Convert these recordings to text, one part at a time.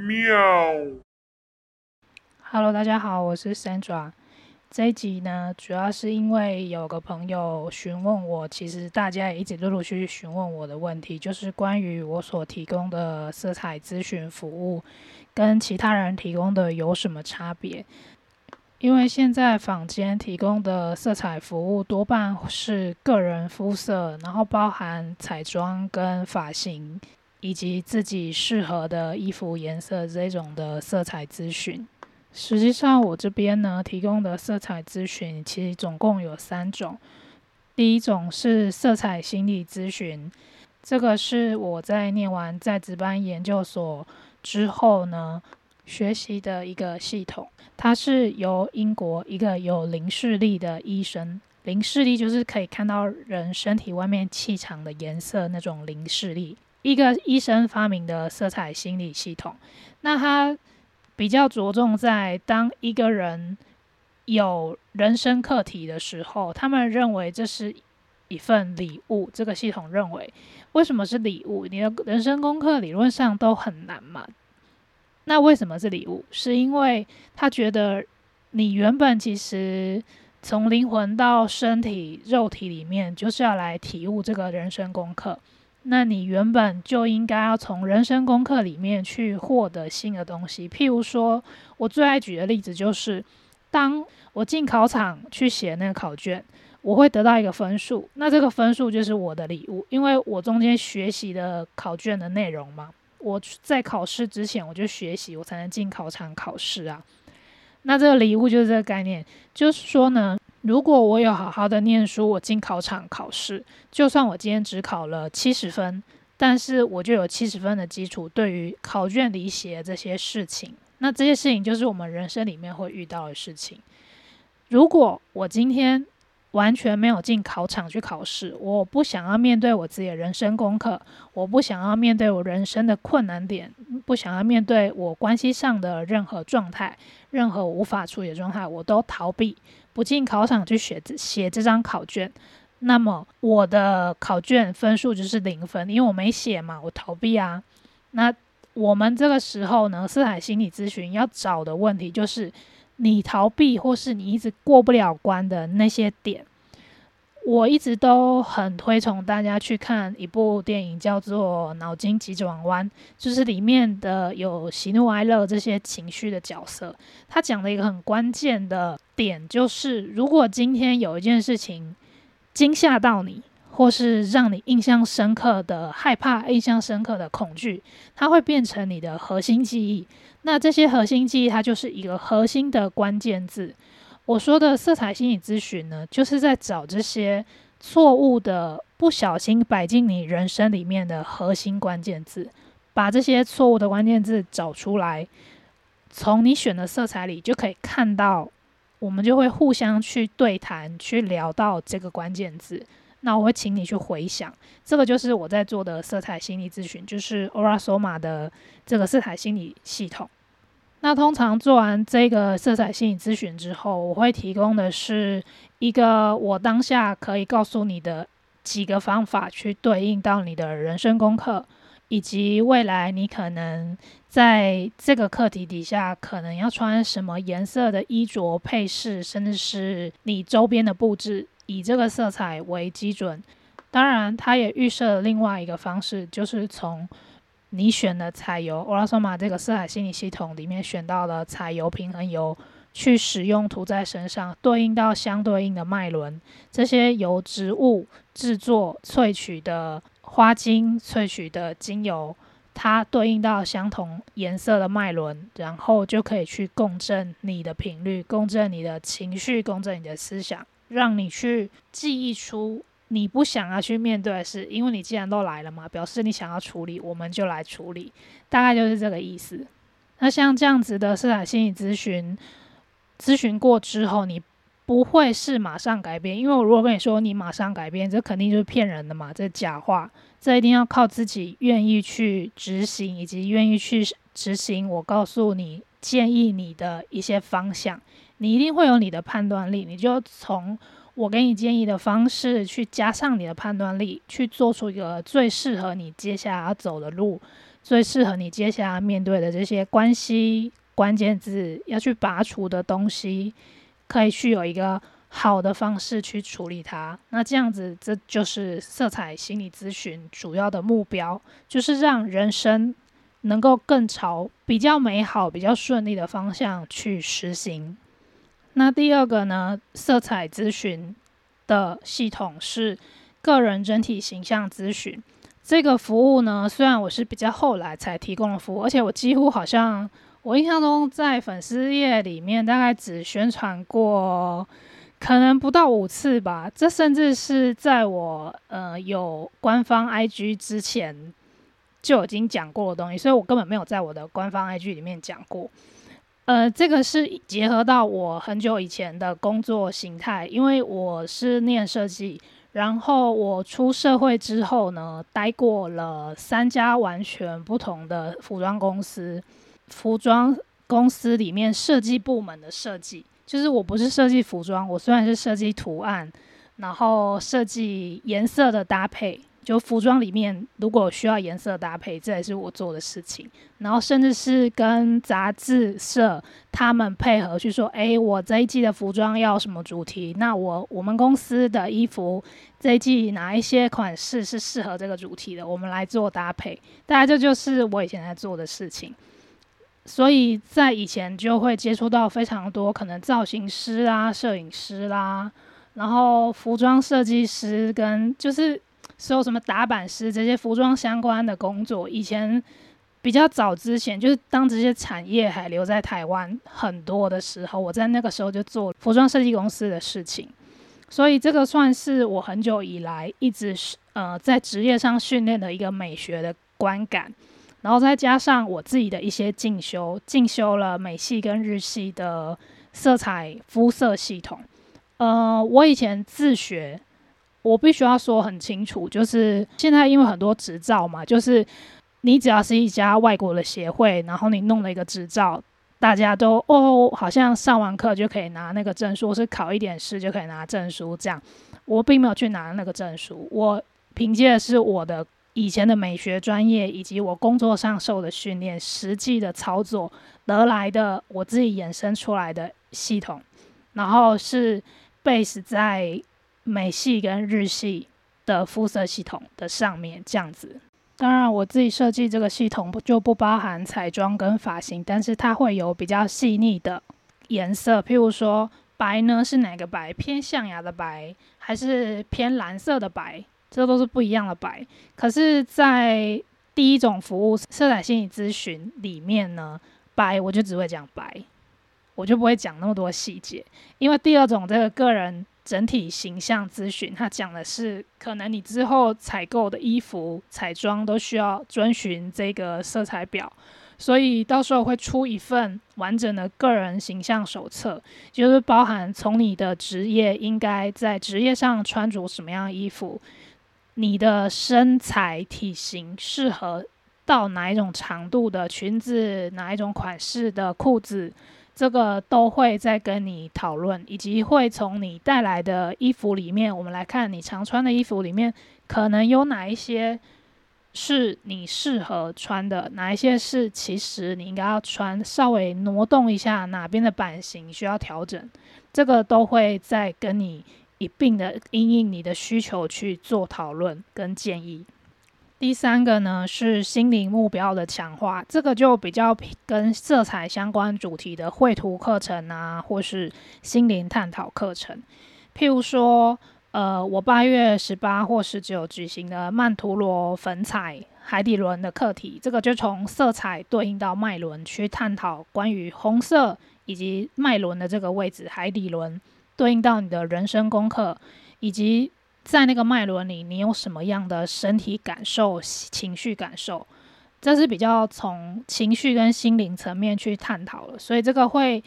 喵。Hello，大家好，我是 Sandra。这一集呢，主要是因为有个朋友询问我，其实大家也一直陆陆续续询问我的问题，就是关于我所提供的色彩咨询服务跟其他人提供的有什么差别。因为现在坊间提供的色彩服务多半是个人肤色，然后包含彩妆跟发型，以及自己适合的衣服颜色这种的色彩咨询。实际上，我这边呢提供的色彩咨询其实总共有三种。第一种是色彩心理咨询，这个是我在念完在职班研究所之后呢。学习的一个系统，它是由英国一个有零视力的医生，零视力就是可以看到人身体外面气场的颜色那种零视力，一个医生发明的色彩心理系统。那他比较着重在当一个人有人生课题的时候，他们认为这是一份礼物。这个系统认为，为什么是礼物？你的人生功课理论上都很难嘛。那为什么是礼物？是因为他觉得你原本其实从灵魂到身体、肉体里面，就是要来体悟这个人生功课。那你原本就应该要从人生功课里面去获得新的东西。譬如说，我最爱举的例子就是，当我进考场去写那个考卷，我会得到一个分数。那这个分数就是我的礼物，因为我中间学习的考卷的内容嘛。我在考试之前我就学习，我才能进考场考试啊。那这个礼物就是这个概念，就是说呢，如果我有好好的念书，我进考场考试，就算我今天只考了七十分，但是我就有七十分的基础，对于考卷里写这些事情，那这些事情就是我们人生里面会遇到的事情。如果我今天，完全没有进考场去考试，我不想要面对我自己的人生功课，我不想要面对我人生的困难点，不想要面对我关系上的任何状态，任何无法处理的状态，我都逃避，不进考场去写写这张考卷，那么我的考卷分数就是零分，因为我没写嘛，我逃避啊。那我们这个时候呢，四海心理咨询要找的问题就是。你逃避或是你一直过不了关的那些点，我一直都很推崇大家去看一部电影，叫做《脑筋急转弯》，就是里面的有喜怒哀乐这些情绪的角色。他讲的一个很关键的点，就是如果今天有一件事情惊吓到你，或是让你印象深刻的害怕、印象深刻的恐惧，它会变成你的核心记忆。那这些核心记忆，它就是一个核心的关键字。我说的色彩心理咨询呢，就是在找这些错误的、不小心摆进你人生里面的核心关键字，把这些错误的关键字找出来，从你选的色彩里就可以看到，我们就会互相去对谈，去聊到这个关键字。那我会请你去回想，这个就是我在做的色彩心理咨询，就是 Aura Soma 的这个色彩心理系统。那通常做完这个色彩心理咨询之后，我会提供的是一个我当下可以告诉你的几个方法，去对应到你的人生功课，以及未来你可能在这个课题底下可能要穿什么颜色的衣着配饰，甚至是你周边的布置。以这个色彩为基准，当然，它也预设了另外一个方式，就是从你选的彩油 o r a s o m a 这个色彩心理系统里面选到了彩油平衡油，去使用涂在身上，对应到相对应的脉轮，这些由植物制作萃取的花精萃取的精油，它对应到相同颜色的脉轮，然后就可以去共振你的频率，共振你的情绪，共振你的思想。让你去记忆出你不想要去面对的事，因为你既然都来了嘛，表示你想要处理，我们就来处理，大概就是这个意思。那像这样子的色彩心理咨询，咨询过之后，你不会是马上改变，因为我如果跟你说你马上改变，这肯定就是骗人的嘛，这假话，这一定要靠自己愿意去执行，以及愿意去执行。我告诉你，建议你的一些方向。你一定会有你的判断力，你就从我给你建议的方式，去加上你的判断力，去做出一个最适合你接下来要走的路，最适合你接下来面对的这些关系关键字要去拔除的东西，可以去有一个好的方式去处理它。那这样子，这就是色彩心理咨询主要的目标，就是让人生能够更朝比较美好、比较顺利的方向去实行。那第二个呢？色彩咨询的系统是个人整体形象咨询。这个服务呢，虽然我是比较后来才提供的服务，而且我几乎好像我印象中在粉丝页里面大概只宣传过可能不到五次吧。这甚至是在我呃有官方 IG 之前就已经讲过的东西，所以我根本没有在我的官方 IG 里面讲过。呃，这个是结合到我很久以前的工作形态，因为我是念设计，然后我出社会之后呢，待过了三家完全不同的服装公司，服装公司里面设计部门的设计，就是我不是设计服装，我虽然是设计图案，然后设计颜色的搭配。就服装里面，如果需要颜色搭配，这也是我做的事情。然后甚至是跟杂志社他们配合去说，哎，我这一季的服装要什么主题？那我我们公司的衣服这一季哪一些款式是适合这个主题的？我们来做搭配。大概这就是我以前在做的事情。所以在以前就会接触到非常多可能造型师啦、摄影师啦，然后服装设计师跟就是。所有什么打版师这些服装相关的工作，以前比较早之前，就是当这些产业还留在台湾很多的时候，我在那个时候就做服装设计公司的事情，所以这个算是我很久以来一直呃在职业上训练的一个美学的观感，然后再加上我自己的一些进修，进修了美系跟日系的色彩肤色系统，呃，我以前自学。我必须要说很清楚，就是现在因为很多执照嘛，就是你只要是一家外国的协会，然后你弄了一个执照，大家都哦，好像上完课就可以拿那个证书，是考一点试就可以拿证书这样。我并没有去拿那个证书，我凭借的是我的以前的美学专业以及我工作上受的训练，实际的操作得来的我自己衍生出来的系统，然后是 base 在。美系跟日系的肤色系统的上面这样子，当然我自己设计这个系统就不包含彩妆跟发型，但是它会有比较细腻的颜色，譬如说白呢是哪个白，偏象牙的白还是偏蓝色的白，这都是不一样的白。可是，在第一种服务色彩心理咨询里面呢，白我就只会讲白，我就不会讲那么多细节，因为第二种这个个人。整体形象咨询，它讲的是可能你之后采购的衣服、彩妆都需要遵循这个色彩表，所以到时候会出一份完整的个人形象手册，就是包含从你的职业应该在职业上穿着什么样衣服，你的身材体型适合到哪一种长度的裙子，哪一种款式的裤子。这个都会再跟你讨论，以及会从你带来的衣服里面，我们来看你常穿的衣服里面，可能有哪一些是你适合穿的，哪一些是其实你应该要穿，稍微挪动一下哪边的版型需要调整，这个都会再跟你一并的因应你的需求去做讨论跟建议。第三个呢是心灵目标的强化，这个就比较跟色彩相关主题的绘图课程啊，或是心灵探讨课程。譬如说，呃，我八月十八或十九举行的曼陀罗粉彩海底轮的课题，这个就从色彩对应到脉轮去探讨关于红色以及脉轮的这个位置，海底轮对应到你的人生功课以及。在那个脉轮里，你有什么样的身体感受、情绪感受？这是比较从情绪跟心灵层面去探讨了。所以这个会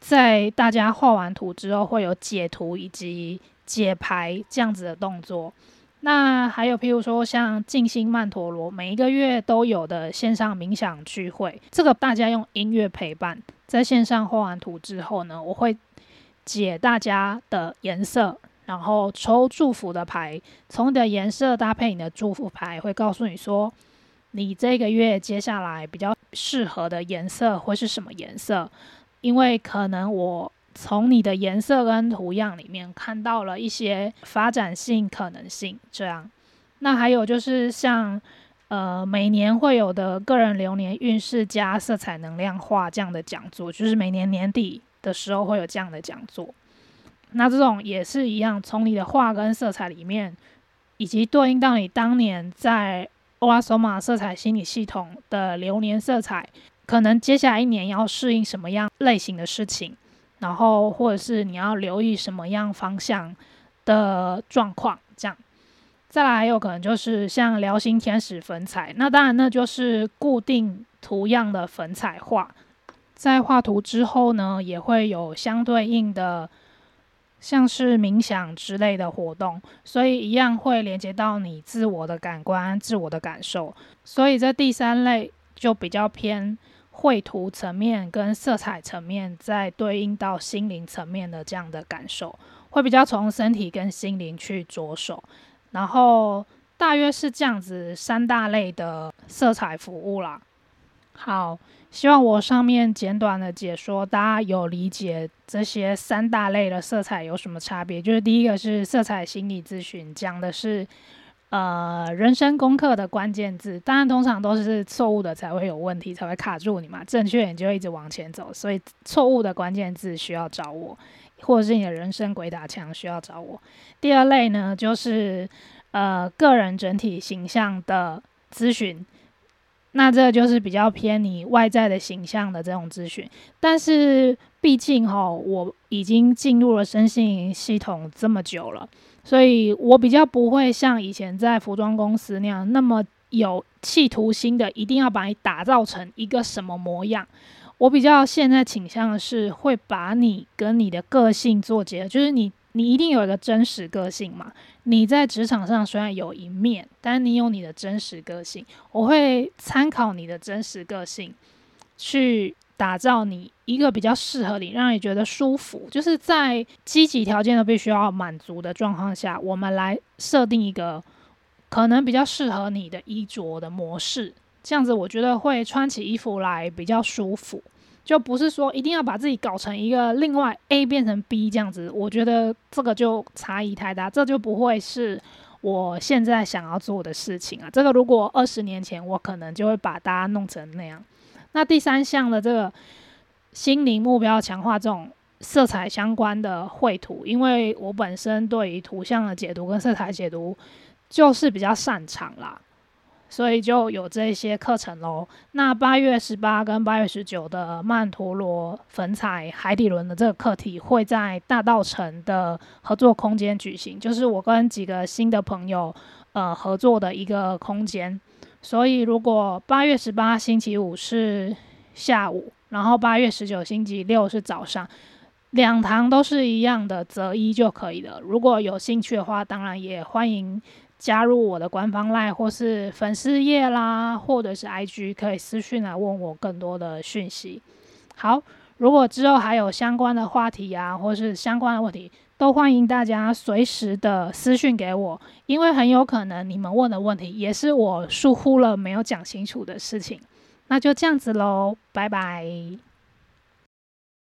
在大家画完图之后，会有解图以及解牌这样子的动作。那还有譬如说像静心曼陀罗，每一个月都有的线上冥想聚会，这个大家用音乐陪伴，在线上画完图之后呢，我会解大家的颜色。然后抽祝福的牌，从你的颜色搭配你的祝福牌，会告诉你说，你这个月接下来比较适合的颜色会是什么颜色？因为可能我从你的颜色跟图样里面看到了一些发展性可能性，这样。那还有就是像。呃，每年会有的个人流年运势加色彩能量画这样的讲座，就是每年年底的时候会有这样的讲座。那这种也是一样，从你的画跟色彩里面，以及对应到你当年在欧拉索玛色彩心理系统的流年色彩，可能接下来一年要适应什么样类型的事情，然后或者是你要留意什么样方向的状况，这样。再来还有可能就是像辽星天使粉彩，那当然那就是固定图样的粉彩画，在画图之后呢，也会有相对应的像是冥想之类的活动，所以一样会连接到你自我的感官、自我的感受。所以这第三类就比较偏绘图层面跟色彩层面，再对应到心灵层面的这样的感受，会比较从身体跟心灵去着手。然后大约是这样子，三大类的色彩服务啦。好，希望我上面简短的解说，大家有理解这些三大类的色彩有什么差别？就是第一个是色彩心理咨询，讲的是呃人生功课的关键字，当然通常都是错误的才会有问题，才会卡住你嘛。正确你就一直往前走，所以错误的关键字需要找我。或者是你的人生鬼打墙需要找我。第二类呢，就是呃个人整体形象的咨询，那这就是比较偏你外在的形象的这种咨询。但是毕竟哈，我已经进入了身心系统这么久了，所以我比较不会像以前在服装公司那样那么有企图心的，一定要把你打造成一个什么模样。我比较现在倾向的是会把你跟你的个性做结合，就是你你一定有一个真实个性嘛。你在职场上虽然有一面，但你有你的真实个性。我会参考你的真实个性，去打造你一个比较适合你，让你觉得舒服，就是在积极条件都必须要满足的状况下，我们来设定一个可能比较适合你的衣着的模式。这样子，我觉得会穿起衣服来比较舒服，就不是说一定要把自己搞成一个另外 A 变成 B 这样子。我觉得这个就差异太大，这就不会是我现在想要做的事情啊。这个如果二十年前，我可能就会把大家弄成那样。那第三项的这个心灵目标强化这种色彩相关的绘图，因为我本身对于图像的解读跟色彩解读就是比较擅长啦。所以就有这些课程喽。那八月十八跟八月十九的曼陀罗粉彩海底轮的这个课题会在大道城的合作空间举行，就是我跟几个新的朋友呃合作的一个空间。所以如果八月十八星期五是下午，然后八月十九星期六是早上，两堂都是一样的择一就可以了。如果有兴趣的话，当然也欢迎。加入我的官方 LINE 或是粉丝页啦，或者是 IG，可以私讯来问我更多的讯息。好，如果之后还有相关的话题啊，或是相关的问题，都欢迎大家随时的私讯给我，因为很有可能你们问的问题也是我疏忽了没有讲清楚的事情。那就这样子喽，拜拜。